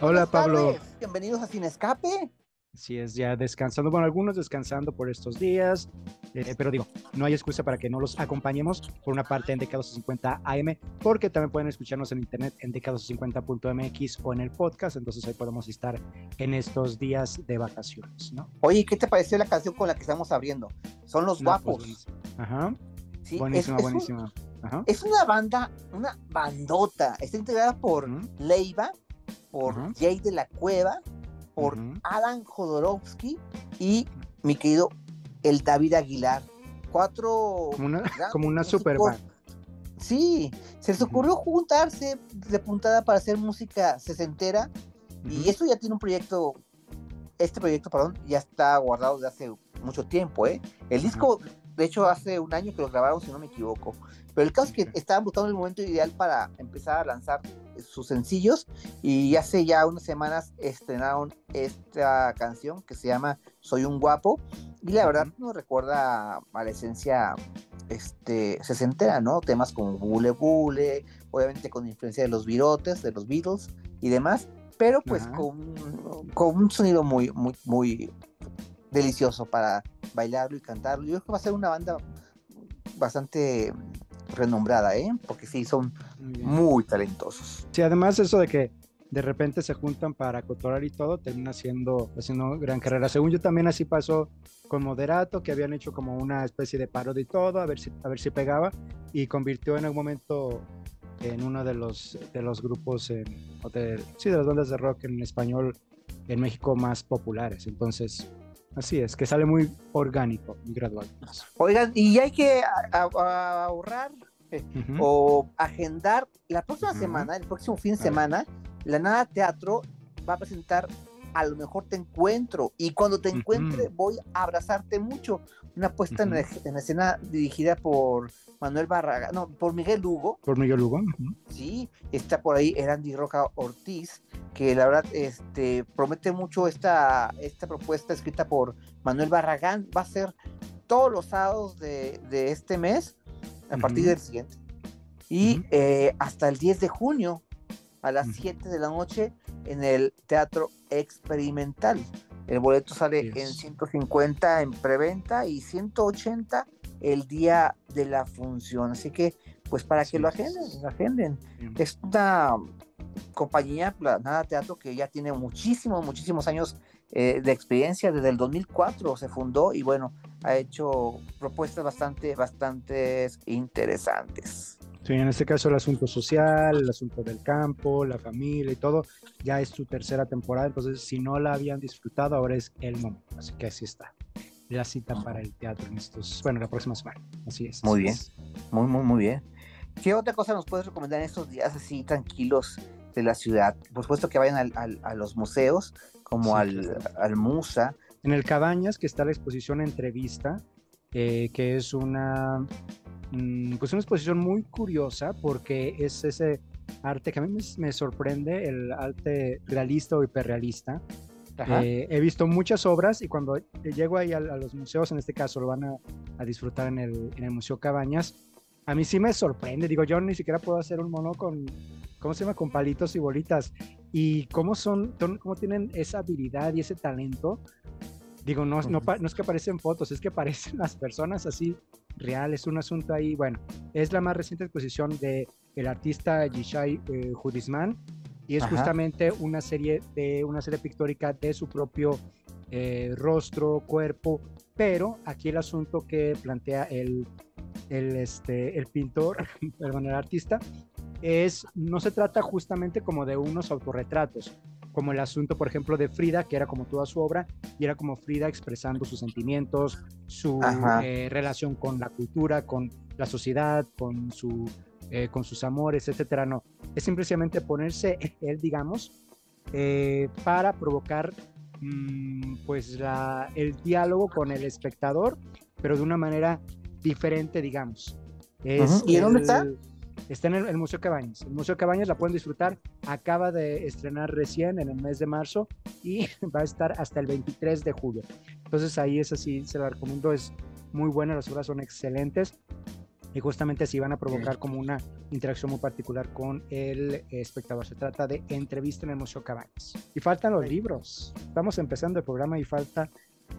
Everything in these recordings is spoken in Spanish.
Hola, Pablo. tardes. Bienvenidos a Sin Escape. Así es, ya descansando, bueno, algunos descansando por estos días, eh, pero digo, no hay excusa para que no los acompañemos, por una parte en DK250 AM, porque también pueden escucharnos en internet en DK250.mx o en el podcast, entonces ahí podemos estar en estos días de vacaciones, ¿no? Oye, ¿qué te pareció la canción con la que estamos abriendo? Son los No, pues, guapos. Ajá, Sí, es- buenísima, es, un- buenísima. Ajá. es una banda, una bandota. Está integrada por Ujú. Leiva, por. Jay de la Cueva, por Ujú. Alan Jodorowsky y mi querido el David Aguilar. Cuatro. Como una, como una. Sí, se les ocurrió juntarse de puntada para hacer música sesentera Y esto ya tiene un proyecto, este proyecto, perdón, ya está guardado desde hace mucho tiempo, ¿eh? El disco, de hecho, hace un año que lo grabaron, si no me equivoco. Pero el caso es que estaban buscando el momento ideal para empezar a lanzar sus sencillos y hace ya unas semanas estrenaron esta canción que se llama Soy un guapo y la verdad nos recuerda a la esencia este sesentera, ¿no? Temas como Bule Bule, obviamente con influencia de los virotes, de los Beatles y demás, pero pues con, con un sonido muy, muy, muy delicioso para bailarlo y cantarlo. Yo creo que va a ser una banda bastante renombrada, ¿eh? Porque sí, son Muy muy talentosos. Sí, además eso de que de repente se juntan para cotorar y todo, termina siendo, haciendo gran carrera. Según yo también así pasó con Moderato, que habían hecho como una especie de parodia y todo, a ver si, a ver si pegaba, y convirtió en algún momento en uno de los, de los grupos, en, o de, sí, de las bandas de rock en español en México más populares. Entonces, así es, que sale muy orgánico y gradual. Oigan, y hay que a- a- a- ahorrar Ujú. o agendar la próxima semana, el próximo fin de semana, la Nada Teatro va a presentar A lo mejor te encuentro y cuando te encuentre voy a abrazarte mucho. Una puesta en, en escena dirigida por Manuel Barraga, no, por Miguel Lugo, Por Miguel Lugo. sí, está por ahí Erandi Roca Ortiz, que la verdad este, promete mucho esta, esta propuesta escrita por Manuel Barragán. Va a ser todos los sábados de, de este mes, a partir Ujú. del siguiente. Y Ujú. eh, hasta el 10 de junio, a las Ujú. 7 de la noche, en el Teatro Experimental. El boleto sale Así en es. 150 en preventa y 180 el día de la función. Así que, pues para que lo agenden, lo agenden. Bien. Es una compañía, la Nada Teatro, que ya tiene muchísimos, muchísimos años eh, de experiencia. Desde el 2004 se fundó y bueno, ha hecho propuestas bastante, bastante interesantes. Sí, en este caso el asunto social, el asunto del campo, la familia y todo, ya es su tercera temporada, entonces si no la habían disfrutado, ahora es el momento. Así que así está. La cita para el teatro en estos, bueno, la próxima semana. Así es. Muy así bien. es. Muy, muy, muy bien. ¿Qué otra cosa nos puedes recomendar en estos días así tranquilos de la ciudad? Por supuesto que vayan al- al- a los museos, como Sí, al, claro. al Musa. En el Cabañas, que está la exposición Entrevista, eh, que es una, pues una exposición muy curiosa porque es ese arte que a mí me, me sorprende, el arte realista o hiperrealista. Eh, he visto muchas obras y cuando llego ahí a, a los museos, en este caso lo van a, a disfrutar en el, en el Museo Cabañas, a mí sí me sorprende. Digo, yo ni siquiera puedo hacer un mono con, ¿cómo se llama? Con palitos y bolitas. Y cómo son, cómo tienen esa habilidad y ese talento. Digo, no, no, no es que aparecen fotos, es que aparecen las personas así real. Es un asunto ahí, bueno, es la más reciente exposición de el artista Yishai eh, Judisman y es Ajá. justamente una serie de una serie pictórica de su propio eh, rostro, cuerpo, pero aquí el asunto que plantea el, el, este, el pintor, perdón, el artista, es, no se trata justamente como de unos autorretratos como el asunto, por ejemplo, de Frida, que era como toda su obra, y era como Frida expresando sus sentimientos, su eh, relación con la cultura, con la sociedad, con, su, eh, con sus amores, etcétera. No, es simplemente ponerse él, digamos, eh, para provocar mm, pues la, el diálogo con el espectador, pero de una manera diferente, digamos. ¿Y dónde está? Está en el, Museo Cabañas. El Museo Cabañas la pueden disfrutar. Acaba de estrenar recién en el mes de marzo y va a estar hasta el 23 de julio. Entonces ahí es así, se la recomiendo. Es muy buena, las obras son excelentes y justamente así van a provocar como una interacción muy particular con el espectador. Se trata de entrevista en el Museo Cabañas. Y faltan los libros. Estamos empezando el programa y falta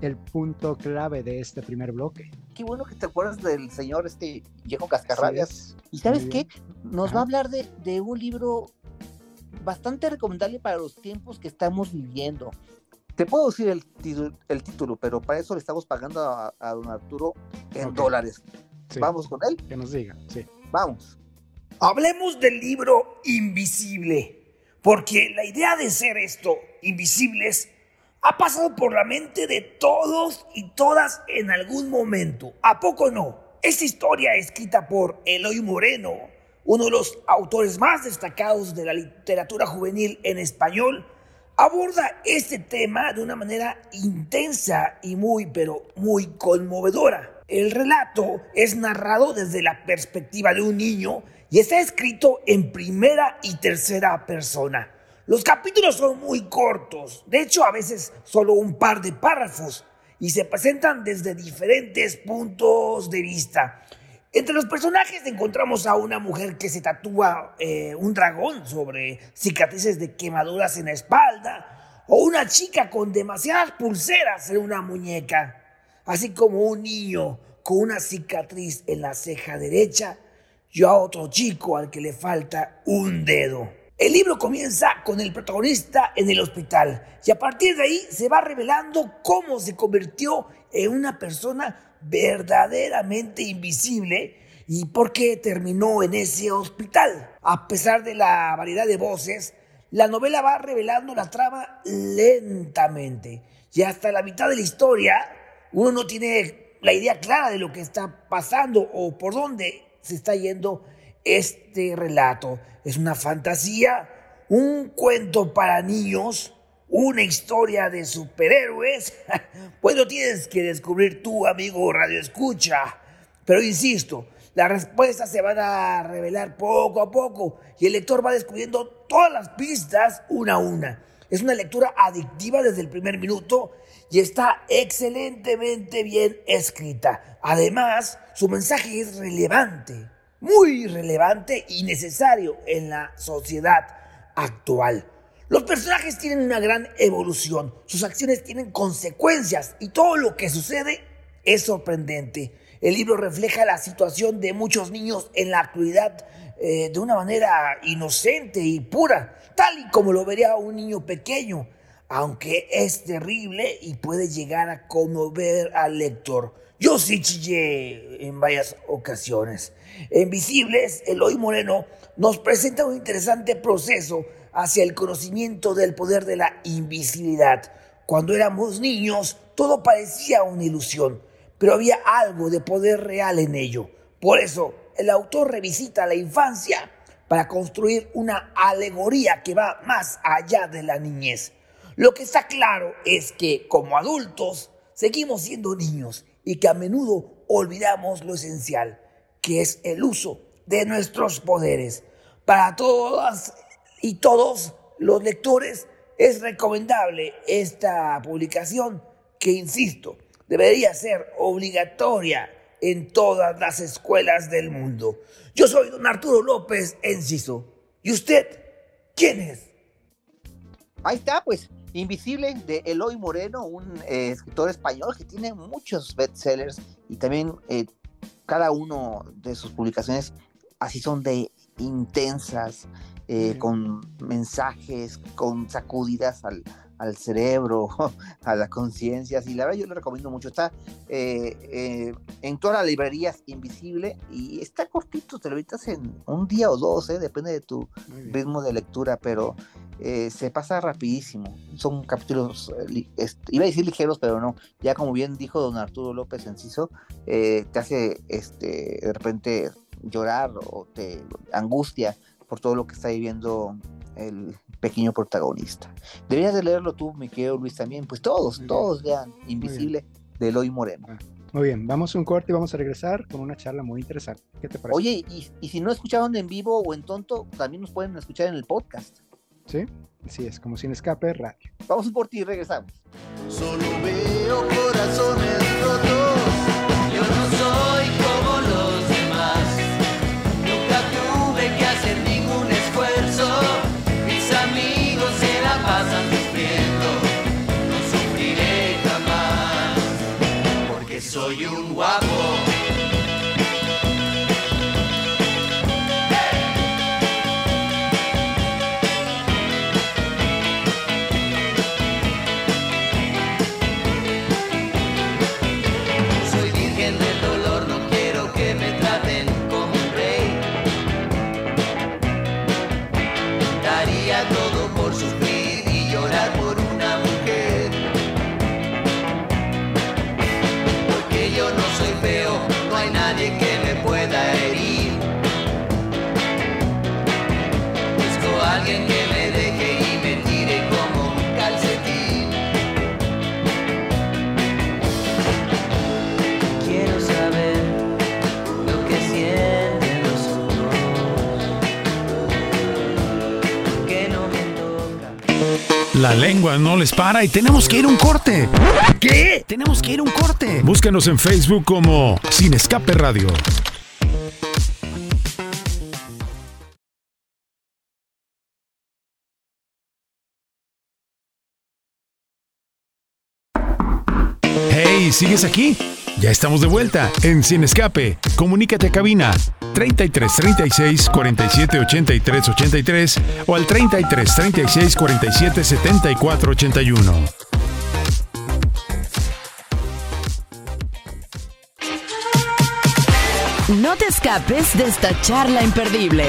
el punto clave de este primer bloque. Qué bueno que te acuerdas del señor este viejo Cascarrabias. y sabes qué, nos va a hablar de, un libro bastante recomendable para los tiempos que estamos viviendo. Te puedo decir el, el título, pero para eso le estamos pagando a, don Arturo en dólares. Vamos con él. Que nos diga, sí. Vamos. Hablemos del libro Invisible, porque la idea de ser esto, invisibles, ha pasado por la mente de todos y todas en algún momento. ¿A poco no? Esta historia escrita por Eloy Moreno, uno de los autores más destacados de la literatura juvenil en español, aborda este tema de una manera intensa y muy, pero muy conmovedora. El relato es narrado desde la perspectiva de un niño y está escrito en primera y tercera persona. Los capítulos son muy cortos, de hecho a veces solo un par de párrafos, y se presentan desde diferentes puntos de vista. Entre los personajes encontramos a una mujer que se tatúa eh, un dragón sobre cicatrices de quemaduras en la espalda, o una chica con demasiadas pulseras en una muñeca, así como un niño con una cicatriz en la ceja derecha y a otro chico al que le falta un dedo. El libro comienza con el protagonista en el hospital y a partir de ahí se va revelando cómo se convirtió en una persona verdaderamente invisible y por qué terminó en ese hospital. A pesar de la variedad de voces, la novela va revelando la trama lentamente y hasta la mitad de la historia uno no tiene la idea clara de lo que está pasando o por dónde se está yendo este relato. Es una fantasía, un cuento para niños, una historia de superhéroes. pues lo tienes que descubrir tú, amigo Radio Escucha. Pero insisto, las respuestas se van a revelar poco a poco y el lector va descubriendo todas las pistas una a una. Es una lectura adictiva desde el primer minuto y está excelentemente bien escrita. Además, su mensaje es relevante muy relevante y necesario en la sociedad actual. Los personajes tienen una gran evolución, sus acciones tienen consecuencias y todo lo que sucede es sorprendente. El libro refleja la situación de muchos niños en la actualidad eh, de una manera inocente y pura, tal y como lo vería un niño pequeño, aunque es terrible y puede llegar a conmover al lector. Yo sí chillé en varias ocasiones. En Visibles, Eloy Moreno nos presenta un interesante proceso hacia el conocimiento del poder de la invisibilidad. Cuando éramos niños, todo parecía una ilusión, pero había algo de poder real en ello. Por eso, el autor revisita la infancia para construir una alegoría que va más allá de la niñez. Lo que está claro es que como adultos seguimos siendo niños y que a menudo olvidamos lo esencial, que es el uso de nuestros poderes. Para todas y todos los lectores es recomendable esta publicación que, insisto, debería ser obligatoria en todas las escuelas del mundo. Yo soy don Arturo López Enciso. ¿Y usted quién es? Ahí está, pues, Invisible de Eloy Moreno, un eh, escritor español que tiene muchos bestsellers y también eh, cada uno de sus publicaciones así son de intensas, eh, con mensajes, con sacudidas al, al cerebro, a la conciencia. Y la verdad yo lo recomiendo mucho. Está eh, eh, en todas las librerías invisible y está cortito, te lo evitas en un día o dos, ¿eh? depende de tu ritmo de lectura, pero se pasa rapidísimo. Son capítulos, iba a decir ligeros, pero no. Ya como bien dijo don Arturo López Enciso, te hace este, de repente llorar o te angustia por todo lo que está viviendo el pequeño protagonista. Deberías de leerlo tú, mi querido Luis, también. Pues todos, todos lean Invisible de Eloy Moreno. Ah, muy bien, vamos a un corte y vamos a regresar con una charla muy interesante. ¿Qué te parece? Oye, y, si no escucharon en vivo o en tonto, también nos pueden escuchar en el podcast. Sí, así es, como sin escape radio. Vamos por ti y regresamos. Solo veo corazones lengua no les para y tenemos que ir a un corte. ¿Qué? Tenemos que ir a un corte. Búscanos en Facebook como Sin Escape Radio. Hey, ¿sigues aquí? Ya estamos de vuelta en Sin Escape. Comunícate a cabina 33 36 47 83 83 o al 33 36 47 74 81. No te escapes de esta charla imperdible.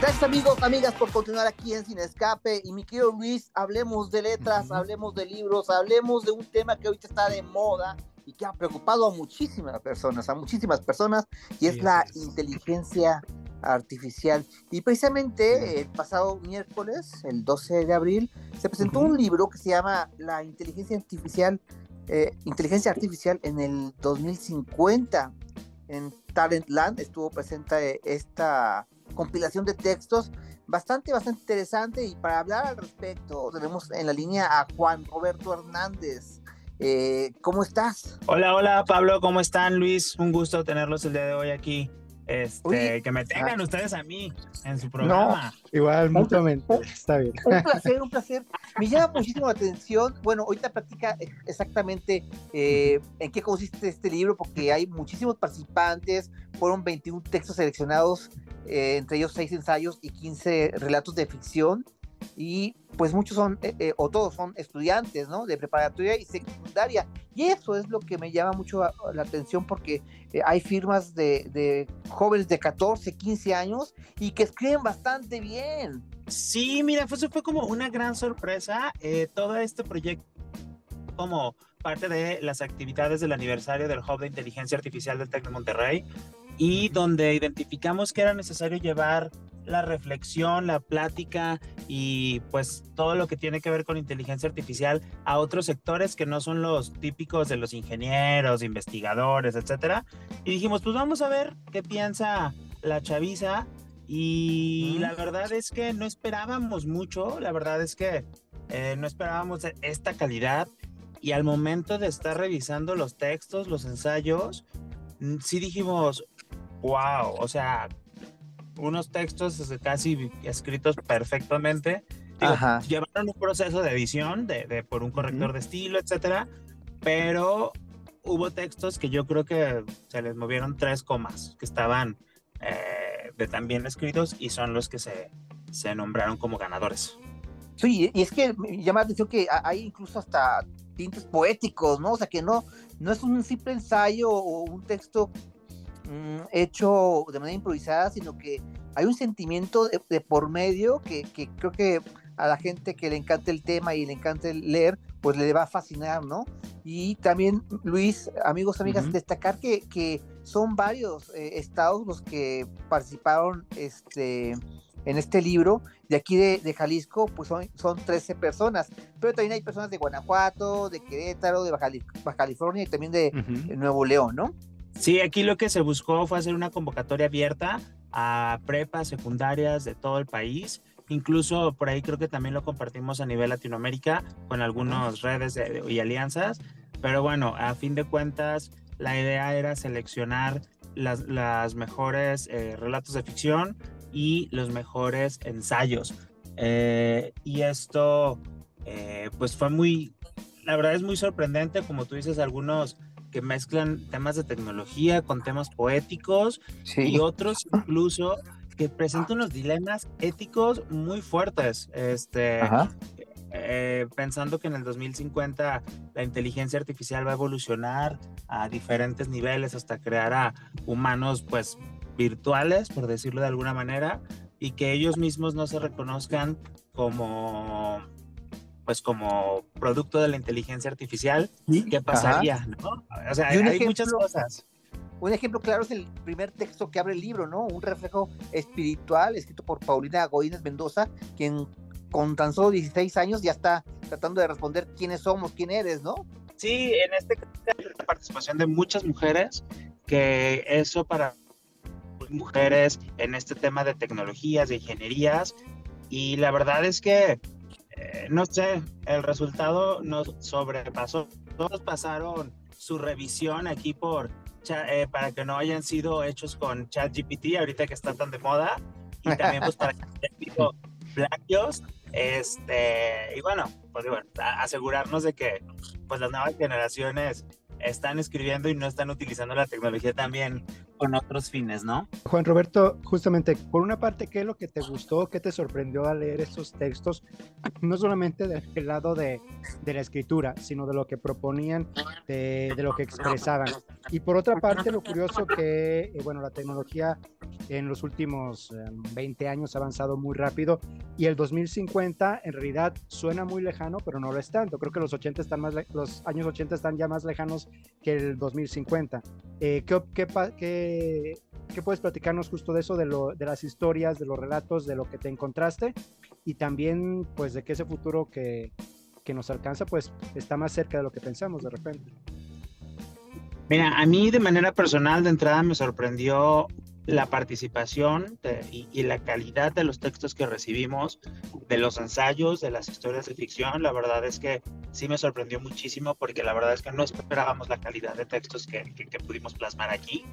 Gracias amigos, amigas por continuar aquí en Sin Escape y mi querido Luis, hablemos de letras, hablemos de libros, hablemos de un tema que ahorita está de moda y que ha preocupado a muchísimas personas, a muchísimas personas y es Sí, la es. inteligencia artificial. Y precisamente el pasado miércoles, el 12 de abril, se presentó un libro que se llama La inteligencia artificial, eh, inteligencia artificial en el 2050. En Talentland estuvo presente esta compilación de textos bastante, bastante interesante. Y para hablar al respecto, tenemos en la línea a Juan Roberto Hernández. Eh, ¿Cómo estás? Hola, hola Pablo, ¿cómo están Luis? Un gusto tenerlos el día de hoy aquí. Este, que me tengan ah. ustedes a mí en su programa. Igual, mutuamente. Está bien. Un placer, un placer. Me llama muchísimo la atención. Bueno, ahorita platica exactamente eh, en qué consiste este libro, porque hay muchísimos participantes. Fueron 21 textos seleccionados, eh, entre ellos 6 ensayos y 15 relatos de ficción. Y pues muchos son, eh, eh, o todos son estudiantes, ¿no? De preparatoria y secundaria. Y eso es lo que me llama mucho la atención porque eh, hay firmas de, de jóvenes de 14, 15 años y que escriben bastante bien. Sí, mira, fue, eso fue como una gran sorpresa. eh, todo este proyecto como parte de las actividades del aniversario del Hub de Inteligencia Artificial del TEC de Monterrey y donde identificamos que era necesario llevar la reflexión, la plática y pues todo lo que tiene que ver con inteligencia artificial a otros sectores que no son los típicos de los ingenieros, investigadores, etcétera. Y dijimos, pues vamos a ver qué piensa la chaviza y la verdad es que no esperábamos mucho, la verdad es que eh, no esperábamos esta calidad. Y al momento de estar revisando los textos, los ensayos, mm, sí dijimos, wow, o sea, unos textos casi escritos perfectamente. Digo, llevaron un proceso de edición de, de- por un corrector de estilo, etcétera, pero hubo textos que yo creo que se les movieron tres comas, que estaban eh, de tan bien escritos y son los que se, se nombraron como ganadores. Sí, y es que me llama la atención que hay incluso hasta tintes poéticos, ¿no? O sea, que no, no es un simple ensayo o un texto mm, hecho de manera improvisada, sino que hay un sentimiento de, por medio que, que, creo que a la gente que le encanta el tema y le encanta leer, pues le va a fascinar, ¿no? Y también, Luis, amigos, amigas, destacar que, que, son varios eh, estados los que participaron este, en este libro. De aquí de, Jalisco, pues son, son 13 personas, pero también hay personas de Guanajuato, de Querétaro, de Baja, California y también de, Nuevo León, ¿no? Sí, aquí lo que se buscó fue hacer una convocatoria abierta a prepas secundarias de todo el país. Incluso por ahí creo que también lo compartimos a nivel Latinoamérica con algunas redes y alianzas. Pero bueno, a fin de cuentas, la idea era seleccionar las, las mejores eh, relatos de ficción y los mejores ensayos. Eh, y esto, eh, pues fue muy, la verdad es muy sorprendente, como tú dices, algunos que mezclan temas de tecnología con temas poéticos y otros incluso que presentan unos dilemas éticos muy fuertes. Este, eh, pensando que en el 2050 la inteligencia artificial va a evolucionar a diferentes niveles hasta crear a humanos pues virtuales, por decirlo de alguna manera, y que ellos mismos no se reconozcan como pues como producto de la inteligencia artificial, ¿qué pasaría? ¿no? O sea, hay, muchas cosas. Un ejemplo claro es el primer texto que abre el libro, ¿no? Un reflejo espiritual escrito por Paulina Godínez Mendoza, quien con tan solo 16 años ya está tratando de responder quiénes somos, quién eres, ¿no? Sí, en este caso la participación de muchas mujeres, que eso para mujeres en este tema de tecnologías, de ingenierías, y la verdad es que, eh, no sé, el resultado nos sobrepasó. Todos pasaron su revisión aquí por eh, para que no hayan sido hechos con ChatGPT, ahorita que está tan de moda, y también pues para que sido plagios, este, y bueno, pues bueno, asegurarnos de que pues las nuevas generaciones están escribiendo y no están utilizando la tecnología también con otros fines, ¿no? Juan Roberto, justamente, por una parte, ¿qué es lo que te gustó, qué te sorprendió al leer estos textos? No solamente del lado de, de la escritura, sino de lo que proponían, de, de, lo que expresaban. Y por otra parte, lo curioso que, eh, bueno, la tecnología en los últimos 20 em, años ha avanzado muy rápido y el 2050 en realidad suena muy lejano, pero no lo es tanto. Creo que los 80 están más, los años 80 están ya más lejanos que el 2050. Eh, ¿qué, qué, qué, qué, puedes platicarnos justo de eso, de, lo, de las historias, de los relatos, de lo que te encontraste y también pues de que ese futuro que, que nos alcanza pues está más cerca de lo que pensamos de repente? Mira, a mí de manera personal de entrada me sorprendió la participación y, la calidad de los textos que recibimos, de los ensayos, de las historias de ficción, la verdad es que sí me sorprendió muchísimo porque la verdad es que no esperábamos la calidad de textos que, pudimos plasmar aquí.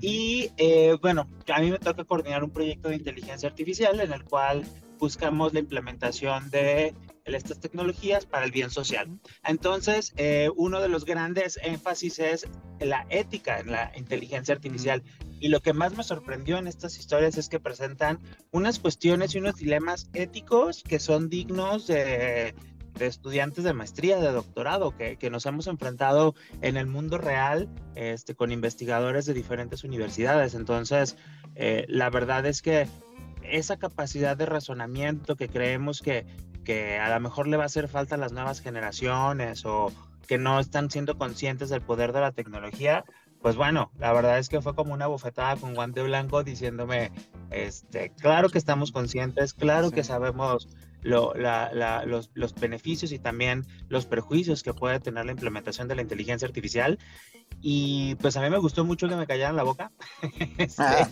Y eh, bueno, a mí me toca coordinar un proyecto de inteligencia artificial en el cual buscamos la implementación de estas tecnologías para el bien social. Entonces, eh, uno de los grandes énfasis es la ética en la inteligencia artificial. Y lo que más me sorprendió en estas historias es que presentan unas cuestiones y unos dilemas éticos que son dignos de, estudiantes de maestría, de doctorado, que, que, nos hemos enfrentado en el mundo real este, con investigadores de diferentes universidades. Entonces, eh, la verdad es que esa capacidad de razonamiento que creemos que, que a lo mejor le va a hacer falta a las nuevas generaciones o que no están siendo conscientes del poder de la tecnología, pues bueno, la verdad es que fue como una bofetada con guante blanco diciéndome, este, claro que estamos conscientes, claro que sabemos lo, los, los, beneficios y también los perjuicios que puede tener la implementación de la inteligencia artificial. Y pues a mí me gustó mucho que me callaran la boca, este, ah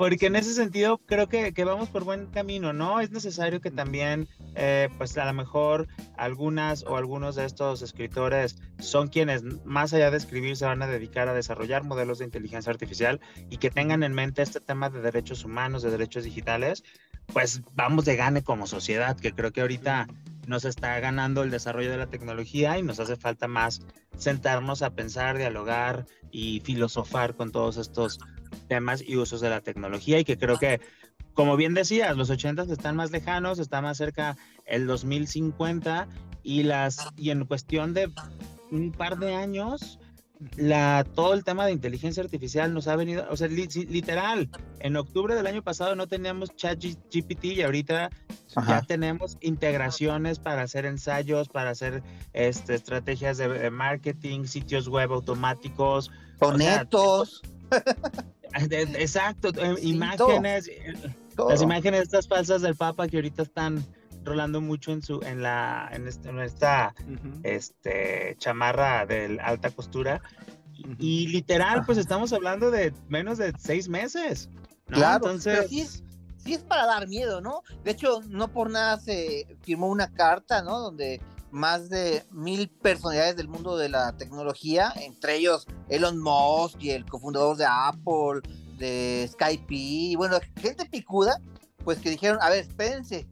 porque en ese sentido creo que, que, vamos por buen camino, ¿no? Es necesario que también, eh, pues a lo mejor algunas o algunos de estos escritores son quienes más allá de escribir se van a dedicar a desarrollar modelos de inteligencia artificial y que tengan en mente este tema de derechos humanos, de derechos digitales, pues vamos de gane como sociedad, que creo que ahorita nos está ganando el desarrollo de la tecnología y nos hace falta más sentarnos a pensar, dialogar y filosofar con todos estos temas y usos de la tecnología. Y que creo que como bien decías, los 80 están más lejanos, está más cerca el 2050 y las y en cuestión de un par de años la todo el tema de inteligencia artificial nos ha venido, o sea, li- literal, en octubre del año pasado no teníamos chat GPT y ahorita Ajá. ya tenemos integraciones para hacer ensayos, para hacer este, estrategias de, de marketing, sitios web automáticos. o sea, exacto, eh, imágenes, eh, todo. las imágenes estas falsas del Papa que ahorita están rolando mucho en su en la en, este- en esta Ujú. este chamarra de alta costura Ujú. y literal pues estamos hablando de menos de seis meses ¿no? Claro, entonces pero sí es, sí es para dar miedo, ¿no? De hecho, no por nada se firmó una carta, ¿no? Donde más de mil personalidades del mundo de la tecnología, entre ellos Elon Musk y el cofundador de Apple, de Skype, y bueno, gente picuda, pues que dijeron, a ver, espérense,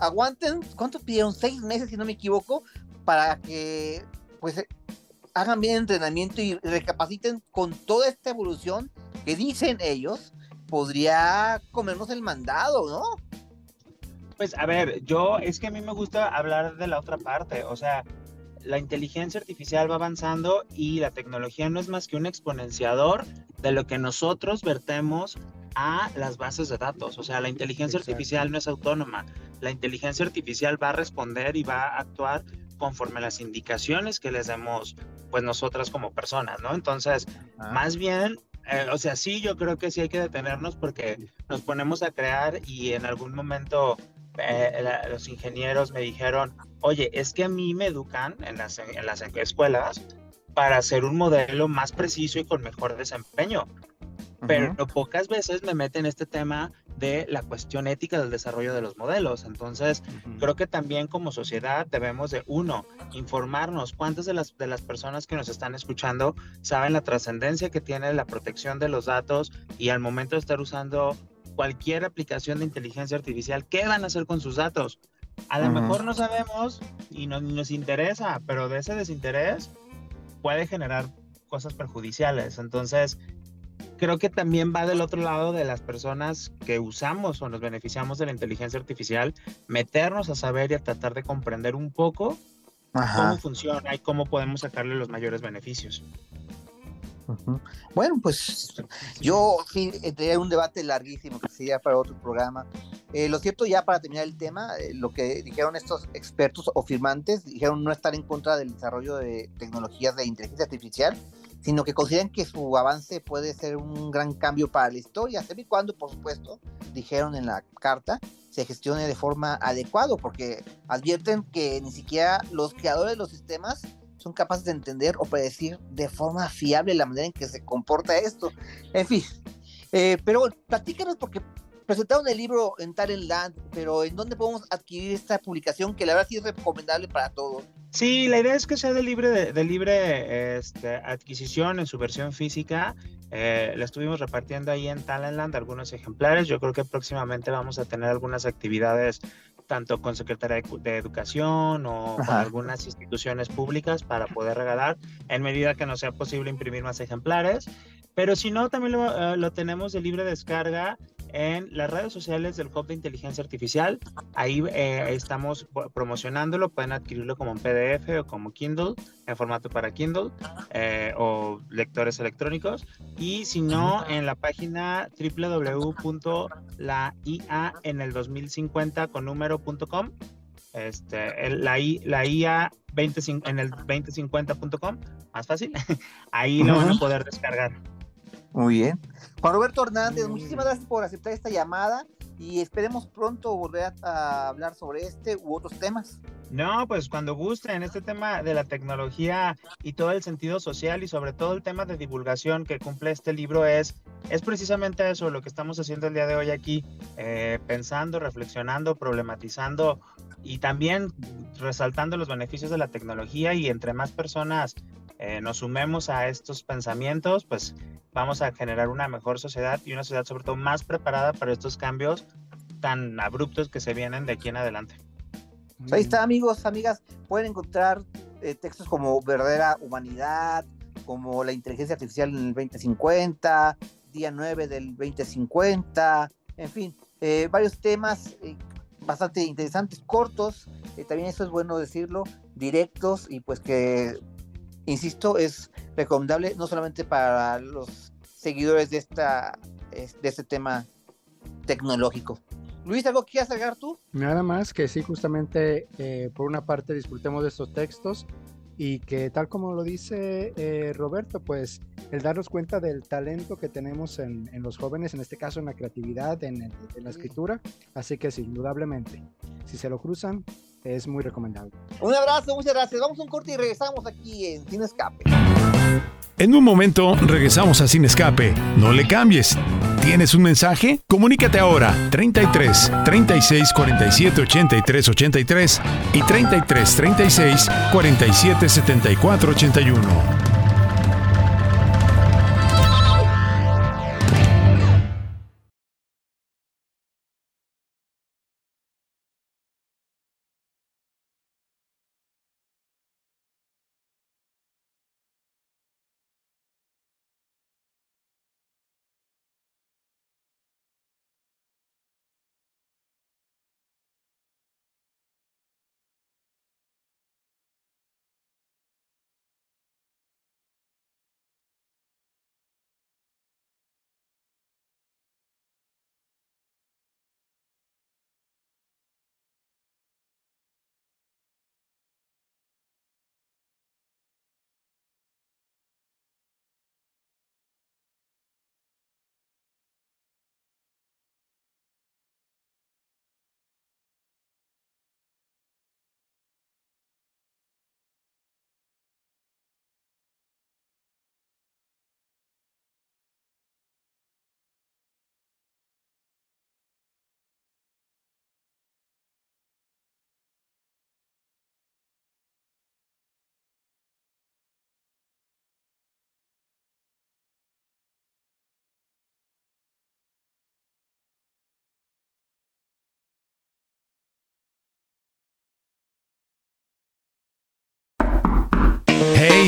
aguanten, ¿cuánto pidieron? Seis meses, si no me equivoco, para que, pues, hagan bien entrenamiento y recapaciten con toda esta evolución que dicen ellos, podría comernos el mandado, ¿no? Pues a ver, yo es que a mí me gusta hablar de la otra parte, o sea, la inteligencia artificial va avanzando y la tecnología no es más que un exponenciador de lo que nosotros vertemos a las bases de datos. O sea, la inteligencia Exacto. artificial no es autónoma. La inteligencia artificial va a responder y va a actuar conforme a las indicaciones que les demos, pues nosotras como personas, ¿no? Entonces, más bien, eh, o sea, sí, yo creo que sí hay que detenernos porque nos ponemos a crear y en algún momento eh, la- los ingenieros me dijeron, oye, es que a mí me educan en las, en las escuelas para hacer un modelo más preciso y con mejor desempeño. Pero pocas veces me meten este tema de la cuestión ética del desarrollo de los modelos. Entonces, creo que también como sociedad debemos de, uno, informarnos cuántas de las, de las personas que nos están escuchando saben la trascendencia que tiene la protección de los datos y al momento de estar usando cualquier aplicación de inteligencia artificial, ¿qué van a hacer con sus datos? A lo mejor no sabemos y no, nos interesa, pero de ese desinterés puede generar cosas perjudiciales. Entonces, creo que también va del otro lado de las personas que usamos o nos beneficiamos de la inteligencia artificial, meternos a saber y a tratar de comprender un poco cómo funciona y cómo podemos sacarle los mayores beneficios. Bueno, pues yo sí entraría en un debate larguísimo que sería para otro programa. Eh, lo cierto, ya para terminar el tema, eh, lo que dijeron estos expertos o firmantes, dijeron no estar en contra del desarrollo de tecnologías de inteligencia artificial, sino que consideran que su avance puede ser un gran cambio para la historia, siempre y cuando, por supuesto, dijeron en la carta, se gestione de forma adecuada, porque advierten que ni siquiera los creadores de los sistemas son capaces de entender o predecir de forma fiable la manera en que se comporta esto. En fin, eh, pero platícanos porque presentaron el libro en Talent Land, pero ¿en dónde podemos adquirir esta publicación que la verdad sí es recomendable para todos? Sí, la idea es que sea de libre, de, de libre este, adquisición en su versión física. Eh, la estuvimos repartiendo ahí en Talentland algunos ejemplares. Yo creo que próximamente vamos a tener algunas actividades tanto con Secretaría de, Educación o con algunas instituciones públicas para poder regalar en medida que nos sea posible imprimir más ejemplares. Pero si no, también lo, eh, lo tenemos de libre descarga en las redes sociales del Hub de Inteligencia Artificial. Ahí eh, estamos promocionándolo. Pueden adquirirlo como en PDF o como Kindle, en formato para Kindle eh, o lectores electrónicos. Y si no, en la página www.laia en el 2050 con número.com. Este, el- la, I- la IA 25 en el 2050.com, más fácil. Ahí lo van a poder descargar. Muy bien. Juan Roberto Hernández, muchísimas gracias por aceptar esta llamada y esperemos pronto volver a hablar sobre este u otros temas. No, pues cuando gusten, este tema de la tecnología y todo el sentido social y sobre todo el tema de divulgación que cumple este libro es, es precisamente eso, lo que estamos haciendo el día de hoy aquí, eh, pensando, reflexionando, problematizando y también resaltando los beneficios de la tecnología y entre más personas eh, nos sumemos a estos pensamientos, pues vamos a generar una mejor sociedad y una sociedad sobre todo más preparada para estos cambios tan abruptos que se vienen de aquí en adelante. Pues ahí está, amigos, amigas, pueden encontrar eh, textos como Verdadera Humanidad, como La Inteligencia Artificial en el 2050, Día 9 del 2050, en fin, eh, varios temas eh, bastante interesantes, cortos, eh, también eso es bueno decirlo, directos y pues que, insisto, es recomendable no solamente para los seguidores de, esta, es- de este tema tecnológico. Luis, ¿algo quieras agregar tú? Nada más que sí, justamente, eh, por una parte disfrutemos de estos textos y que tal como lo dice eh, Roberto, pues el darnos cuenta del talento que tenemos en, en los jóvenes, en este caso en la creatividad, en, en la escritura, así que sí, indudablemente, si se lo cruzan, es muy recomendable. Un abrazo, muchas gracias. Vamos a un corte y regresamos aquí en Sin Escape. En un momento regresamos a Sin Escape. No le cambies. ¿Tienes un mensaje? Comunícate ahora 33 36 47 83 83 y 33 36 47 74 81.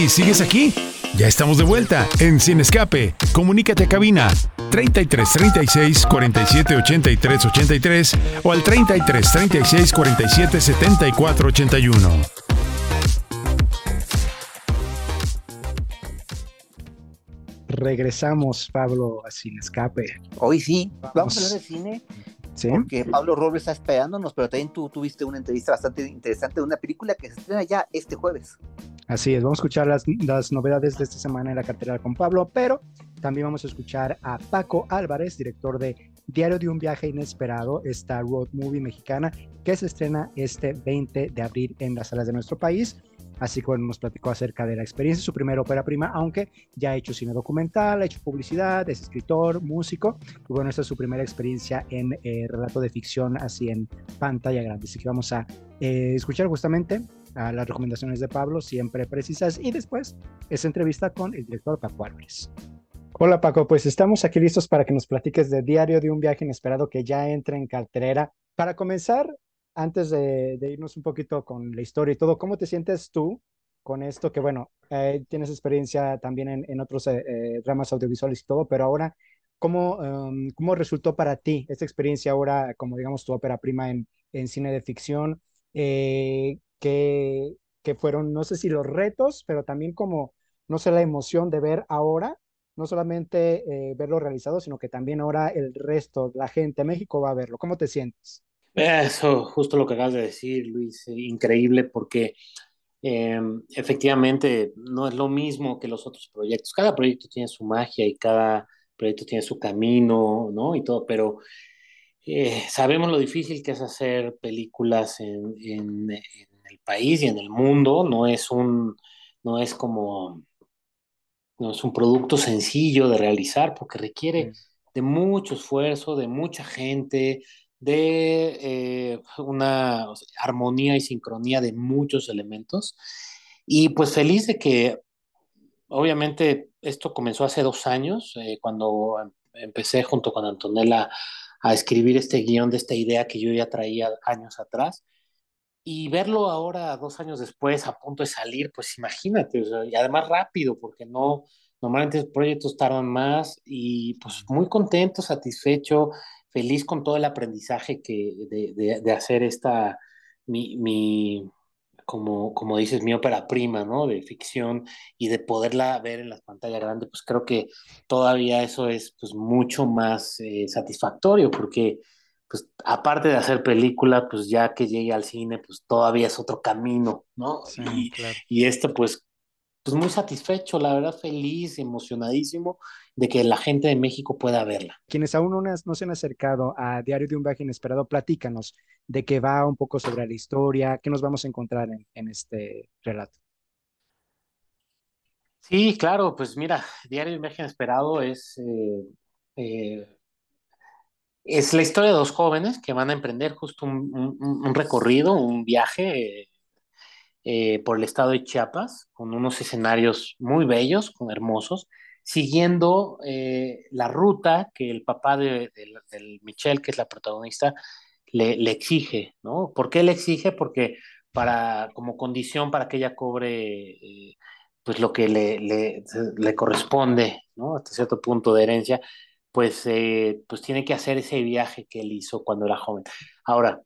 ¿Sigues aquí? Ya estamos de vuelta en Sin Escape. Comunícate a cabina 33 36 47 83 83 o al 33 36 47 74 81. Regresamos, Pablo, a Sin Escape. Hoy sí, vamos, Vamos. a hablar de cine ¿Sí? porque Pablo Robles está esperándonos, pero también tú tuviste una entrevista bastante interesante de una película que se estrena ya este jueves. Así es, vamos a escuchar las, las novedades de esta semana en la cartera con Pablo, pero también vamos a escuchar a Paco Álvarez, director de Diario de un viaje inesperado, esta road movie mexicana que se estrena este 20 de abril en las salas de nuestro país. Así que bueno, nos platicó acerca de la experiencia, su primera ópera prima, aunque ya ha hecho cine documental, ha hecho publicidad, es escritor, músico. Y bueno, esta es su primera experiencia en eh, relato de ficción, así en pantalla grande. Así que vamos a eh, escuchar justamente las recomendaciones de Pablo, siempre precisas, y después esa entrevista con el director Paco Álvarez. Hola Paco, pues estamos aquí listos para que nos platiques de Diario de un viaje inesperado que ya entra en cartelera. Para comenzar, antes de, irnos un poquito con la historia y todo, ¿cómo te sientes tú con esto? Que bueno, eh, tienes experiencia también en, otros eh, eh, ramas audiovisuales y todo, pero ahora, ¿cómo, um, ¿cómo resultó para ti esta experiencia ahora como digamos tu ópera prima en, cine de ficción? Eh, que fueron, no sé si los retos, pero también como, no sé, la emoción de ver ahora, no solamente eh, verlo realizado, sino que también ahora el resto, la gente de México va a verlo. ¿Cómo te sientes? Eso, justo lo que acabas de decir, Luis, eh, increíble porque eh, efectivamente no es lo mismo que los otros proyectos. Cada proyecto tiene su magia y cada proyecto tiene su camino, ¿no? Y todo, pero eh, sabemos lo difícil que es hacer películas en, en, en el país y en el mundo. No es un, no es como, no es un producto sencillo de realizar porque requiere de mucho esfuerzo, de mucha gente, de eh, una o sea, armonía y sincronía de muchos elementos. Y pues feliz de que, obviamente, esto comenzó hace dos años, eh, cuando em- empecé junto con Antonella a escribir este guion de esta idea que yo ya traía años atrás. Y verlo ahora, dos años después, a punto de salir, pues imagínate, o sea, y además rápido, porque no, normalmente los proyectos tardan más y pues muy contento, satisfecho, feliz con todo el aprendizaje que, de, de, de hacer esta, mi, mi, como, como dices, mi ópera prima, ¿no? De ficción y de poderla ver en la pantalla grande, pues creo que todavía eso es pues mucho más eh, satisfactorio porque pues aparte de hacer película, pues ya que llegue al cine, pues todavía es otro camino, ¿no? Sí, y, claro. y esto pues pues muy satisfecho, la verdad feliz, emocionadísimo de que la gente de México pueda verla. Quienes aún no, se han acercado a Diario de un Viaje Inesperado, platícanos de qué va un poco sobre la historia, qué nos vamos a encontrar en, en este relato. Sí, claro, pues mira, Diario de un Viaje Inesperado es, eh, eh, es la historia de dos jóvenes que van a emprender justo un, un, un recorrido, un viaje eh, eh, por el estado de Chiapas, con unos escenarios muy bellos, con hermosos, siguiendo eh, la ruta que el papá de, de, del Michelle, que es la protagonista, le, le, exige, ¿no? ¿Por qué le exige? Porque para, como condición para que ella cobre eh, pues lo que le, le, le, corresponde, ¿no? Hasta cierto punto de herencia, pues, eh, pues tiene que hacer ese viaje que él hizo cuando era joven. Ahora,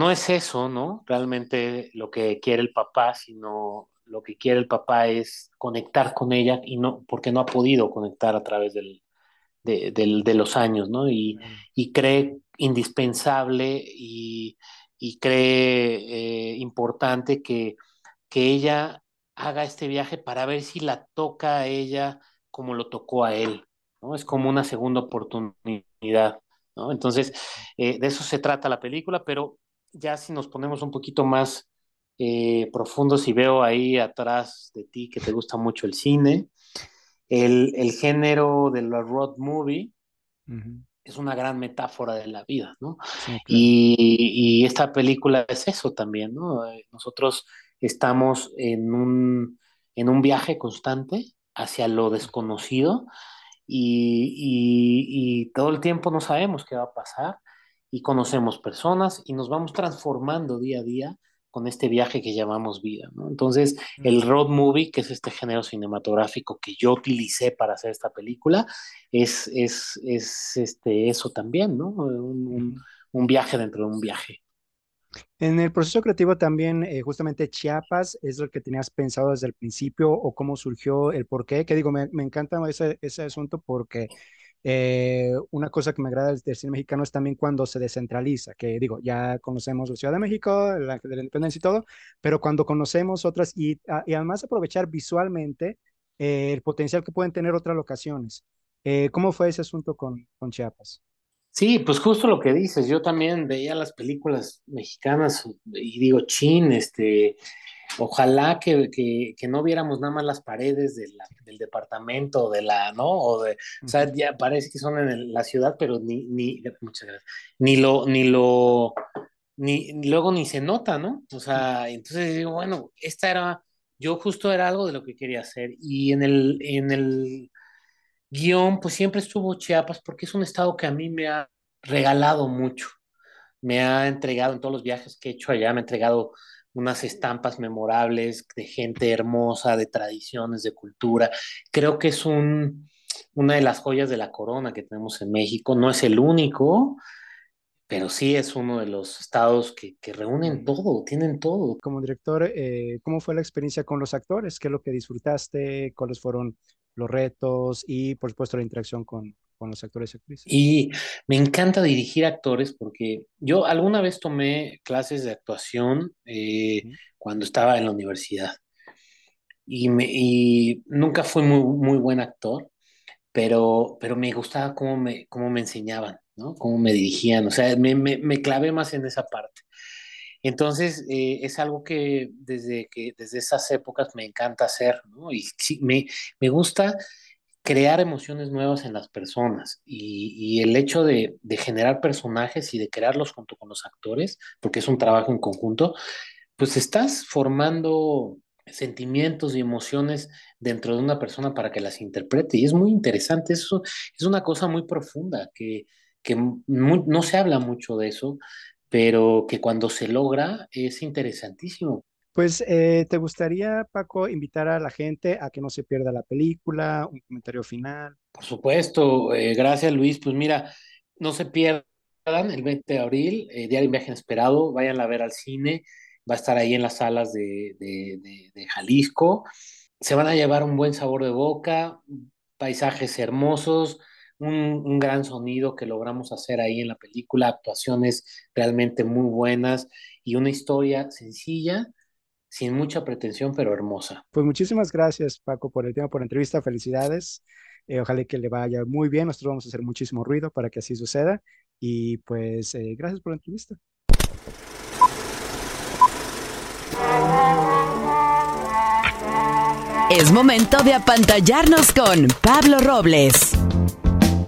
no es eso, ¿no? Realmente lo que quiere el papá, sino lo que quiere el papá es conectar con ella y no, porque no ha podido conectar a través del, de, del, de los años, ¿no? Y, y cree indispensable y, y cree eh, importante que, que ella haga este viaje para ver si la toca a ella como lo tocó a él, ¿no? Es como una segunda oportunidad, ¿no? Entonces, eh, de eso se trata la película, pero ya si nos ponemos un poquito más eh, profundos y veo ahí atrás de ti que te gusta mucho el cine, el, el género de la road movie uh -huh. es una gran metáfora de la vida, ¿no? Sí, claro. y, y, esta película es eso también, ¿no? Nosotros estamos en un, en un viaje constante hacia lo desconocido y, y, y todo el tiempo no sabemos qué va a pasar y conocemos personas y nos vamos transformando día a día con este viaje que llamamos vida, ¿no? Entonces, el road movie, que es este género cinematográfico que yo utilicé para hacer esta película, es, es, es este, eso también, ¿no? Un, un, un, viaje dentro de un viaje. En el proceso creativo también, eh, justamente Chiapas, ¿es lo que tenías pensado desde el principio o cómo surgió el por qué? Que digo, me, me encanta ese, ese asunto porque eh, una cosa que me agrada del, cine mexicano es también cuando se descentraliza, que digo, ya conocemos la Ciudad de México, la de la independencia y todo, pero cuando conocemos otras y, a, y además aprovechar visualmente eh, el potencial que pueden tener otras locaciones. Eh, ¿Cómo fue ese asunto con, con Chiapas? Sí, pues justo lo que dices, yo también veía las películas mexicanas y digo, chin, este, ojalá que, que, que, no viéramos nada más las paredes de la, del departamento, de la, ¿no? O, de, o sea, ya parece que son en el, la ciudad, pero ni, ni, muchas gracias, ni lo, ni lo, ni, luego ni se nota, ¿no? O sea, entonces digo, bueno, esta era, yo justo era algo de lo que quería hacer, y en el, en el guion, pues siempre estuvo Chiapas, porque es un estado que a mí me ha regalado mucho, me ha entregado en todos los viajes que he hecho allá, me ha entregado unas estampas memorables de gente hermosa, de tradiciones, de cultura. Creo que es un, una de las joyas de la corona que tenemos en México. No es el único, pero sí es uno de los estados que, que reúnen todo, tienen todo. Como director, eh, ¿cómo fue la experiencia con los actores? ¿Qué es lo que disfrutaste? ¿Cuáles fueron los retos? Y, por supuesto, la interacción con, con los actores y actrices. Y me encanta dirigir actores porque yo alguna vez tomé clases de actuación eh, cuando estaba en la universidad y, me, y nunca fui muy, muy buen actor, pero, pero me gustaba cómo me, cómo me enseñaban, ¿no? Cómo me dirigían, o sea, me, me, me clavé más en esa parte. Entonces, eh, es algo que desde, que desde esas épocas me encanta hacer, ¿no? Y sí, me, me gusta crear emociones nuevas en las personas y, el hecho de, generar personajes y de crearlos junto con los actores, porque es un trabajo en conjunto, pues estás formando sentimientos y emociones dentro de una persona para que las interprete y es muy interesante, eso es una cosa muy profunda que, que no se habla mucho de eso, pero que cuando se logra es interesantísimo. Pues, eh, ¿te gustaría, Paco, invitar a la gente a que no se pierda la película, un comentario final? Por supuesto, eh, gracias Luis. Pues mira, no se pierdan el 20 de abril, eh, Diario en Viaje Inesperado, vayan a ver al cine, va a estar ahí en las salas de, de, de, de Jalisco. Se van a llevar un buen sabor de boca, paisajes hermosos, un, un, gran sonido que logramos hacer ahí en la película, actuaciones realmente muy buenas y una historia sencilla, sin mucha pretensión, pero hermosa. Pues muchísimas gracias, Paco, por el tiempo, por la entrevista. Felicidades. Eh, ojalá que le vaya muy bien. Nosotros vamos a hacer muchísimo ruido para que así suceda. Y pues eh, gracias por la entrevista. Es momento de apantallarnos con Pablo Robles.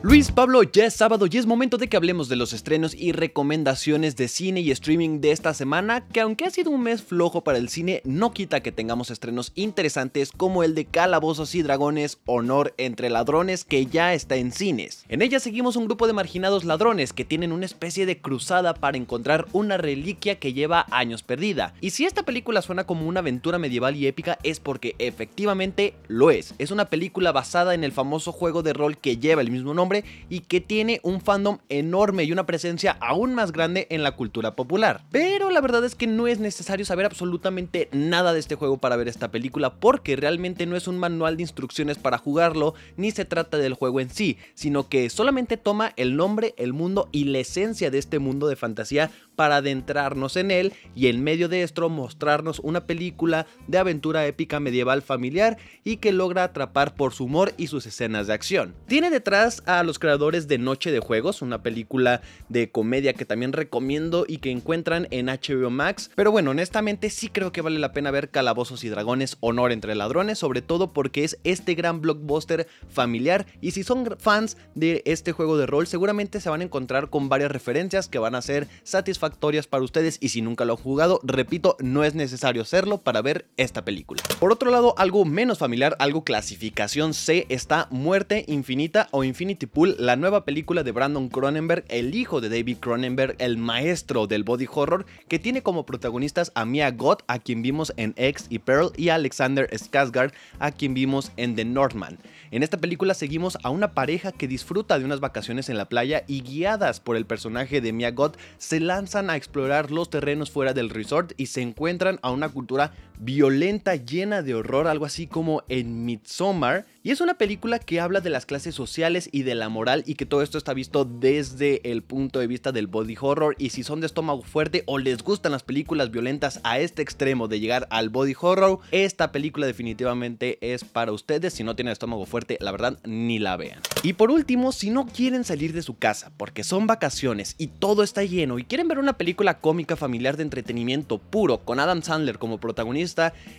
Luis Pablo, ya es sábado y es momento de que hablemos de los estrenos y recomendaciones de cine y streaming de esta semana, que aunque ha sido un mes flojo para el cine, no quita que tengamos estrenos interesantes como el de Calabozos y Dragones, Honor entre Ladrones, que ya está en cines. En ella seguimos un grupo de marginados ladrones que tienen una especie de cruzada para encontrar una reliquia que lleva años perdida. Y si esta película suena como una aventura medieval y épica es porque efectivamente lo es. Es una película basada en el famoso juego de rol que lleva el mismo nombre y que tiene un fandom enorme y una presencia aún más grande en la cultura popular. Pero la verdad es que no es necesario saber absolutamente nada de este juego para ver esta película porque realmente no es un manual de instrucciones para jugarlo ni se trata del juego en sí, sino que solamente toma el nombre, el mundo y la esencia de este mundo de fantasía para adentrarnos en él y en medio de esto mostrarnos una película de aventura épica medieval familiar y que logra atrapar por su humor y sus escenas de acción. Tiene detrás a los creadores de Noche de Juegos, una película de comedia que también recomiendo y que encuentran en HBO Max, pero bueno, honestamente sí creo que vale la pena ver Calabozos y Dragones, Honor entre Ladrones, sobre todo porque es este gran blockbuster familiar y si son fans de este juego de rol seguramente se van a encontrar con varias referencias que van a ser satisfactorias para ustedes y si nunca lo han jugado, repito, no es necesario hacerlo para ver esta película. Por otro lado, algo menos familiar, algo clasificación C, está Muerte Infinita o Infinity Pool, la nueva película de Brandon Cronenberg, el hijo de David Cronenberg, el maestro del body horror, que tiene como protagonistas a Mia Goth, a quien vimos en X y Pearl, y a Alexander Skarsgård, a quien vimos en The Northman. En esta película seguimos a una pareja que disfruta de unas vacaciones en la playa y guiadas por el personaje de Mia Goth se a explorar los terrenos fuera del resort y se encuentran a una cultura violenta llena de horror, algo así como en Midsommar. Y es una película que habla de las clases sociales y de la moral y que todo esto está visto desde el punto de vista del body horror y si son de estómago fuerte o les gustan las películas violentas a este extremo de llegar al body horror, esta película definitivamente es para ustedes. Si no tienen estómago fuerte, la verdad ni la vean. Y por último, si no quieren salir de su casa porque son vacaciones y todo está lleno y quieren ver una película cómica familiar de entretenimiento puro con Adam Sandler como protagonista,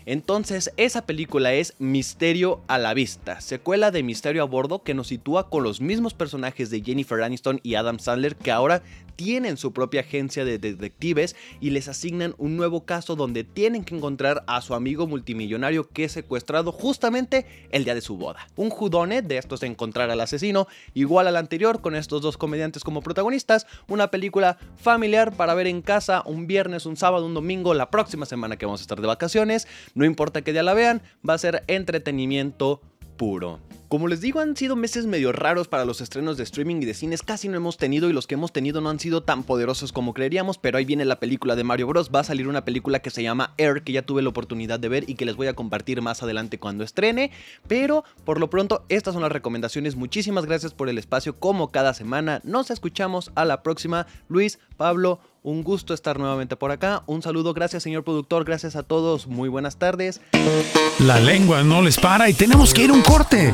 entonces esa película es Misterio a la Vista, secuela de Misterio a Bordo que nos sitúa con los mismos personajes de Jennifer Aniston y Adam Sandler que ahora tienen su propia agencia de detectives y les asignan un nuevo caso donde tienen que encontrar a su amigo multimillonario que es secuestrado justamente el día de su boda. Un judone de estos de encontrar al asesino, igual al anterior con estos dos comediantes como protagonistas, una película familiar para ver en casa un viernes, un sábado, un domingo, la próxima semana que vamos a estar de vacaciones, no importa que día la vean, va a ser entretenimiento puro. Como les digo, han sido meses medio raros para los estrenos de streaming y de cines, casi no hemos tenido y los que hemos tenido no han sido tan poderosos como creeríamos, pero ahí viene la película de Mario Bros. Va a salir una película que se llama Air, que ya tuve la oportunidad de ver y que les voy a compartir más adelante cuando estrene, pero por lo pronto estas son las recomendaciones. Muchísimas gracias por el espacio como cada semana. Nos escuchamos a la próxima. Luis, Pablo, un gusto estar nuevamente por acá. Un saludo, gracias señor productor, gracias a todos. Muy buenas tardes. La lengua no les para y tenemos que ir a un corte.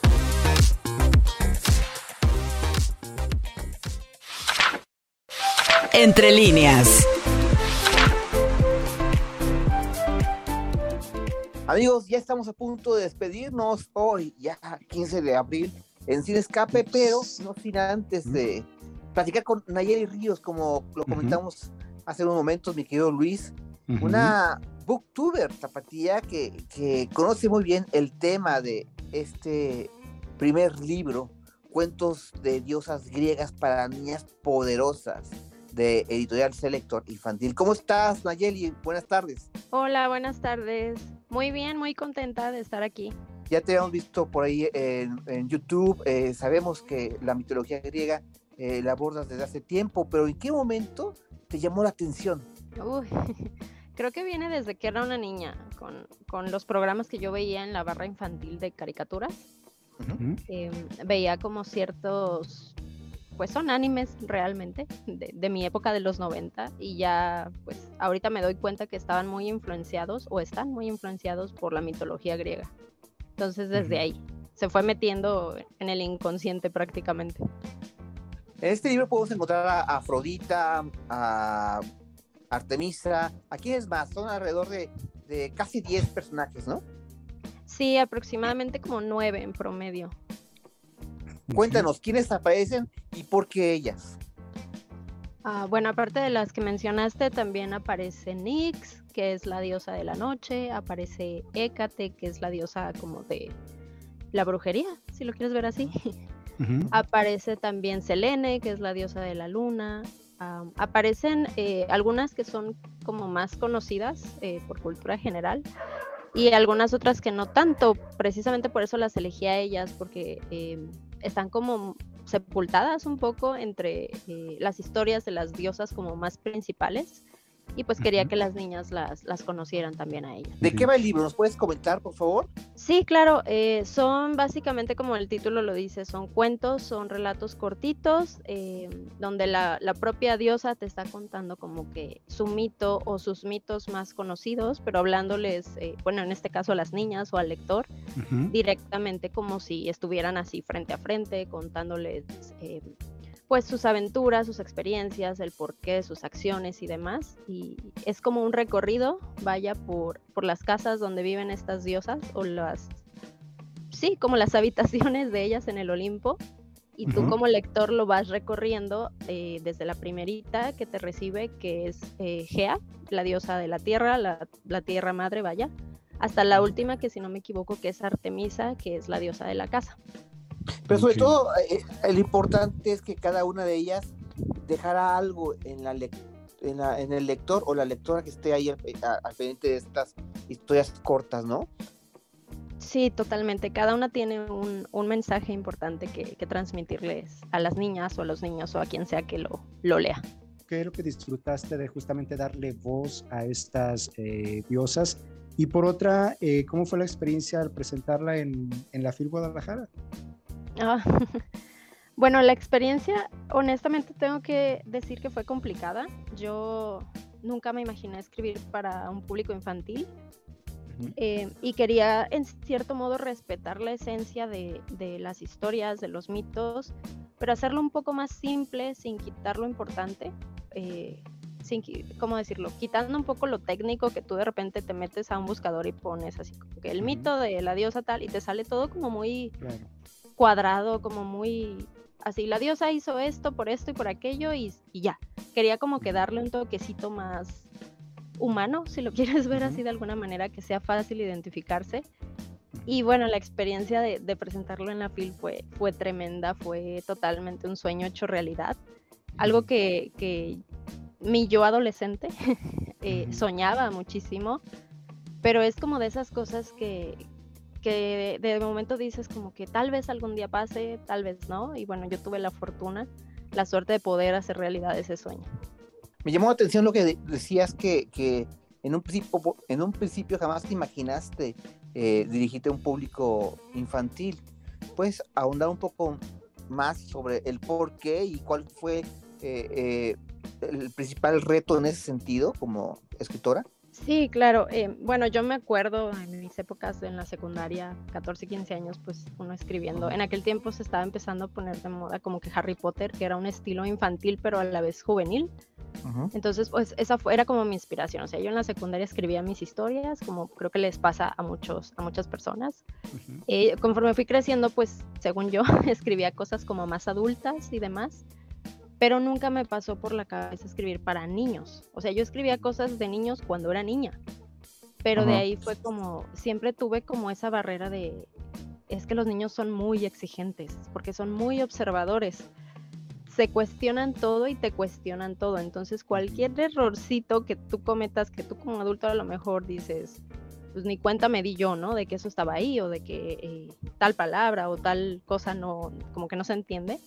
Entre líneas. Amigos, ya estamos a punto de despedirnos. Hoy, ya 15 de abril, en Sin Escape, pero no sin antes de platicar con Nayeli Ríos, como lo comentamos hace unos momentos, mi querido Luis, una booktuber tapatía que, que conoce muy bien el tema de este primer libro, Cuentos de diosas griegas para niñas poderosas, de Editorial Selector Infantil. ¿Cómo estás, Nayeli? Buenas tardes. Hola, buenas tardes. Muy bien, muy contenta de estar aquí. Ya te hemos visto por ahí en, en YouTube, eh, sabemos que la mitología griega eh, la abordas desde hace tiempo, pero ¿en qué momento te llamó la atención? Uy, creo que viene desde que era una niña, con, con los programas que yo veía en la barra infantil de caricaturas. Eh, veía como ciertos, pues son animes realmente, de, de, mi época de los 90, y ya, pues ahorita me doy cuenta que estaban muy influenciados o están muy influenciados por la mitología griega. Entonces desde ahí se fue metiendo en el inconsciente prácticamente. En este libro podemos encontrar a Afrodita, a Artemisa, ¿a quiénes más? Son alrededor de, de casi 10 personajes, ¿no? Sí, aproximadamente como nueve en promedio. Cuéntanos, ¿quiénes aparecen y por qué ellas? Ah, bueno, aparte de las que mencionaste, también aparece Nyx, que es la diosa de la noche, aparece Hécate, que es la diosa como de la brujería, si lo quieres ver así. Uh -huh. Aparece también Selene, que es la diosa de la luna. Um, aparecen eh, algunas que son como más conocidas eh, por cultura general, y algunas otras que no tanto, precisamente por eso las elegí a ellas, porque eh, están como sepultadas un poco entre eh, las historias de las diosas como más principales y pues quería que las niñas las, las conocieran también a ellas. ¿De qué va el libro? ¿Nos puedes comentar, por favor? Sí, claro, eh, son básicamente como el título lo dice, son cuentos, son relatos cortitos, eh, donde la, la, propia diosa te está contando como que su mito o sus mitos más conocidos, pero hablándoles, eh, bueno, en este caso a las niñas o al lector, uh -huh. directamente como si estuvieran así frente a frente, contándoles pues sus aventuras, sus experiencias, el porqué, sus acciones y demás. Y es como un recorrido, vaya, por, por las casas donde viven estas diosas o las, sí, como las habitaciones de ellas en el Olimpo. Y tú uh -huh. como lector lo vas recorriendo eh, desde la primerita que te recibe, que es eh, Gea, la diosa de la tierra, la, la tierra madre, vaya, hasta la última que si no me equivoco que es Artemisa, que es la diosa de la casa. Pero sobre okay. todo, eh, lo importante es que cada una de ellas dejara algo en, la, en, la, en el lector o la lectora que esté ahí al, al pendiente de estas historias cortas, ¿no? Sí, totalmente. Cada una tiene un, un mensaje importante que, que, transmitirles a las niñas o a los niños o a quien sea que lo, lo lea. ¿Qué es lo que disfrutaste de justamente darle voz a estas eh, diosas? Y por otra, eh, ¿cómo fue la experiencia al presentarla en, en la FIL Guadalajara? Ah, bueno, la experiencia, honestamente tengo que decir que fue complicada. Yo nunca me imaginé escribir para un público infantil eh, y quería en cierto modo respetar la esencia de, de, las historias, de los mitos, pero hacerlo un poco más simple sin quitar lo importante. Eh, sin, ¿cómo decirlo? Quitando un poco lo técnico que tú de repente te metes a un buscador y pones así como que el uh -huh. mito de la diosa tal y te sale todo como muy... Claro cuadrado, como muy así, la diosa hizo esto por esto y por aquello y, y, ya. Quería como que darle un toquecito más humano, si lo quieres ver uh -huh. así de alguna manera, que sea fácil identificarse. Y bueno, la experiencia de, de presentarlo en la FIL fue, fue tremenda, fue totalmente un sueño hecho realidad. Algo que, que mi yo adolescente eh, soñaba muchísimo, pero es como de esas cosas que, que de, momento dices como que tal vez algún día pase, tal vez no, y bueno, yo tuve la fortuna, la suerte de poder hacer realidad ese sueño. Me llamó la atención lo que decías que, que en, un principio, en un principio jamás te imaginaste eh, dirigirte a un público infantil. ¿Puedes ahondar un poco más sobre el por qué y cuál fue eh, eh, el principal reto en ese sentido como escritora? Sí, claro. Eh, bueno, yo me acuerdo en mis épocas en la secundaria, 14, 15 años, pues uno escribiendo. En aquel tiempo se estaba empezando a poner de moda como que Harry Potter, que era un estilo infantil, pero a la vez juvenil. Uh -huh. Entonces, pues esa fue, era como mi inspiración. O sea, yo en la secundaria escribía mis historias, como creo que les pasa a, muchos, a muchas personas. Uh -huh. eh, conforme fui creciendo, pues según yo, escribía cosas como más adultas y demás. Pero nunca me pasó por la cabeza escribir para niños. O sea, yo escribía cosas de niños cuando era niña, pero de ahí fue como, siempre tuve como esa barrera de, es que los niños son muy exigentes, porque son muy observadores. Se cuestionan todo y te cuestionan todo. Entonces, cualquier errorcito que tú cometas, que tú como adulto a lo mejor dices, pues ni cuenta me di yo, ¿no? De que eso estaba ahí o de que eh, tal palabra o tal cosa no, como que no se entiende.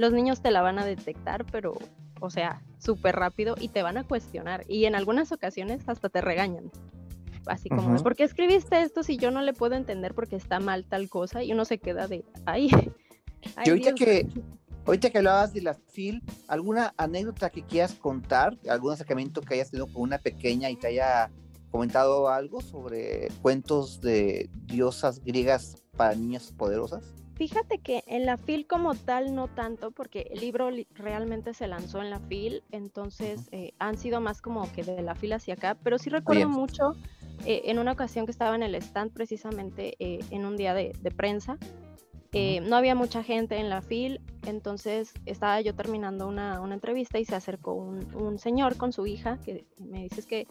Los niños te la van a detectar, pero, o sea, súper rápido y te van a cuestionar. Y en algunas ocasiones hasta te regañan. Así como, Ujú. ¿por qué escribiste esto si yo no le puedo entender porque está mal tal cosa? Y uno se queda de, ay, ay, Y ahorita Dios". que, ahorita que hablabas de la FIL, ¿alguna anécdota que quieras contar? ¿Algún acercamiento que hayas tenido con una pequeña y te haya comentado algo sobre cuentos de diosas griegas para niñas poderosas? Fíjate que en la FIL como tal no tanto, porque el libro li- realmente se lanzó en la FIL, entonces eh, han sido más como que de la FIL hacia acá, pero sí recuerdo Bien. mucho eh, en una ocasión que estaba en el stand precisamente eh, en un día de, de prensa, no había mucha gente en la FIL, entonces estaba yo terminando una, una entrevista y se acercó un, un señor con su hija que me dice "Es que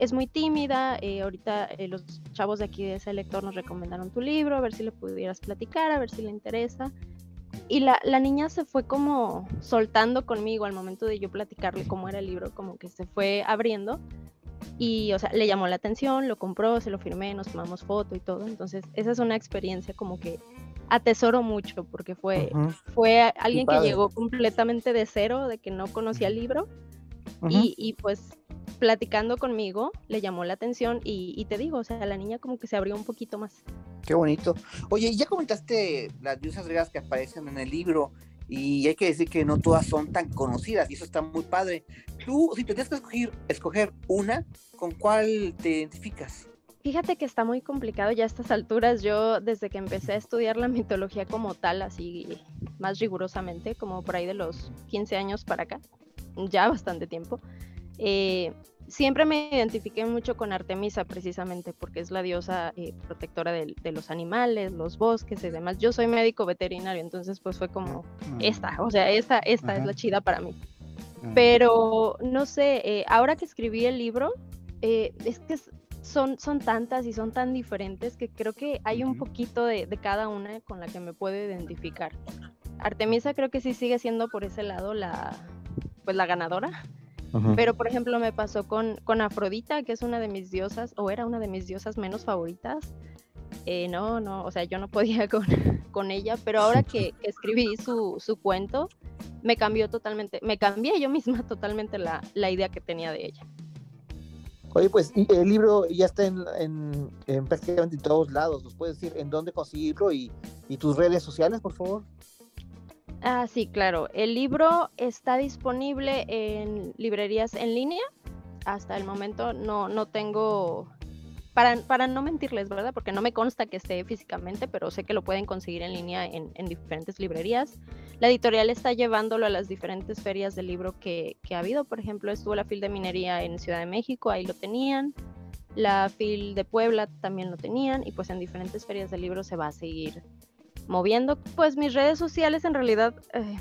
es muy tímida, eh, ahorita eh, los chavos de aquí de ese lector nos recomendaron tu libro, a ver si le pudieras platicar, a ver si le interesa. Y la, la niña se fue como soltando conmigo al momento de yo platicarle cómo era el libro, como que se fue abriendo. Y, o sea, le llamó la atención, lo compró, se lo firmé, nos tomamos foto y todo. Entonces, esa es una experiencia como que atesoro mucho porque fue, fue alguien que llegó completamente de cero, de que no conocía el libro Y, y, pues platicando conmigo le llamó la atención y, y te digo, o sea, la niña como que se abrió un poquito más. Qué bonito. Oye, ya comentaste las diosas griegas que aparecen en el libro y hay que decir que no todas son tan conocidas y eso está muy padre. Tú, si tendrías que escoger, escoger una, ¿con cuál te identificas? Fíjate que está muy complicado ya a estas alturas. Yo desde que empecé a estudiar la mitología como tal, así más rigurosamente, como por ahí de los 15 años para acá, ya bastante tiempo, eh, siempre me identifiqué mucho con Artemisa precisamente porque es la diosa eh, protectora de, los animales, los bosques y demás. Yo soy médico veterinario, entonces pues fue como esta, o sea, esta, esta es la chida para mí. Ah. Pero no sé, eh, ahora que escribí el libro, eh, es que son, son tantas y son tan diferentes que creo que hay un poquito de, de cada una con la que me puedo identificar. Artemisa creo que sí sigue siendo por ese lado la, pues la ganadora. Pero, por ejemplo, me pasó con, con Afrodita, que es una de mis diosas, o era una de mis diosas menos favoritas. Eh, no, no, o sea, yo no podía con, con ella, pero ahora que, que escribí su, su cuento, me cambió totalmente, me cambié yo misma totalmente la, la idea que tenía de ella. Oye, pues el libro ya está en, en- en prácticamente en todos lados. ¿Nos puedes decir en dónde conseguirlo y, y tus redes sociales, por favor? Ah, sí, claro. El libro está disponible en librerías en línea. Hasta el momento no, no tengo, para, para no mentirles, ¿verdad? Porque no me consta que esté físicamente, pero sé que lo pueden conseguir en línea en, en diferentes librerías. La editorial está llevándolo a las diferentes ferias del libro que, que ha habido. Por ejemplo, estuvo la FIL de Minería en Ciudad de México, ahí lo tenían. La FIL de Puebla también lo tenían. Y pues en diferentes ferias del libro se va a seguir moviendo. Pues mis redes sociales en realidad eh,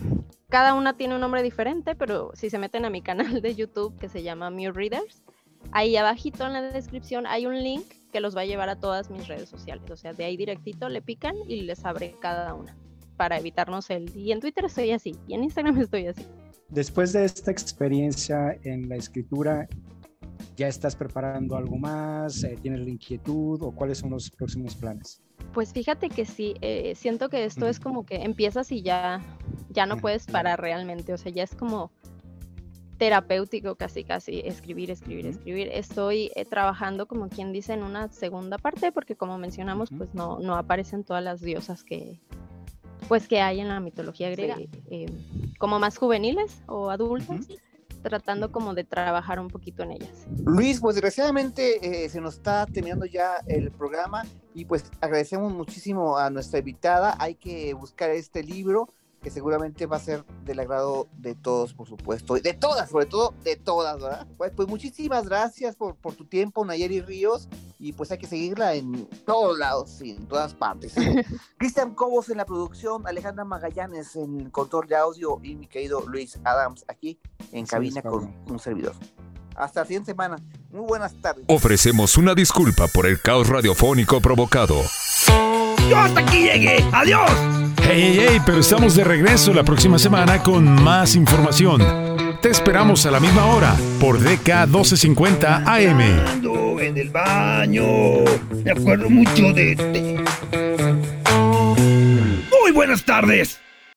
cada una tiene un nombre diferente, pero si se meten a mi canal de YouTube que se llama Mew Readers, ahí abajito en la descripción hay un link que los va a llevar a todas mis redes sociales. O sea, de ahí directito le pican y les abre cada una para evitarnos el... Y en Twitter estoy así, y en Instagram estoy así. Después de esta experiencia en la escritura, ¿ya estás preparando algo más? Eh, ¿Tienes la inquietud o cuáles son los próximos planes? Pues fíjate que sí, eh, siento que esto es como que empiezas y ya, ya no puedes parar realmente, o sea, ya es como terapéutico casi, casi, escribir, escribir, escribir. Estoy eh, trabajando, como quien dice, en una segunda parte, porque como mencionamos, pues no, no aparecen todas las diosas que, pues que hay en la mitología griega, eh, como más juveniles o adultas, tratando como de trabajar un poquito en ellas. Luis, pues desgraciadamente eh, se nos está terminando ya el programa y pues agradecemos muchísimo a nuestra invitada. Hay que buscar este libro que seguramente va a ser del agrado de todos, por supuesto, y de todas, sobre todo de todas, ¿verdad? Pues, pues muchísimas gracias por, por tu tiempo, Nayeri Ríos, y pues hay que seguirla en todos lados, sí, en todas partes. Cristian Cobos en la producción, Alejandra Magallanes en el control de audio y mi querido Luis Adams aquí en cabina con un servidor. Hasta la siguiente semana. Muy buenas tardes. Ofrecemos una disculpa por el caos radiofónico provocado. Yo hasta aquí llegué. ¡Adiós! Hey, hey, hey, pero estamos de regreso la próxima semana con más información. Te esperamos a la misma hora por DK 1250 AM. En el baño. Me acuerdo mucho de. Muy buenas tardes.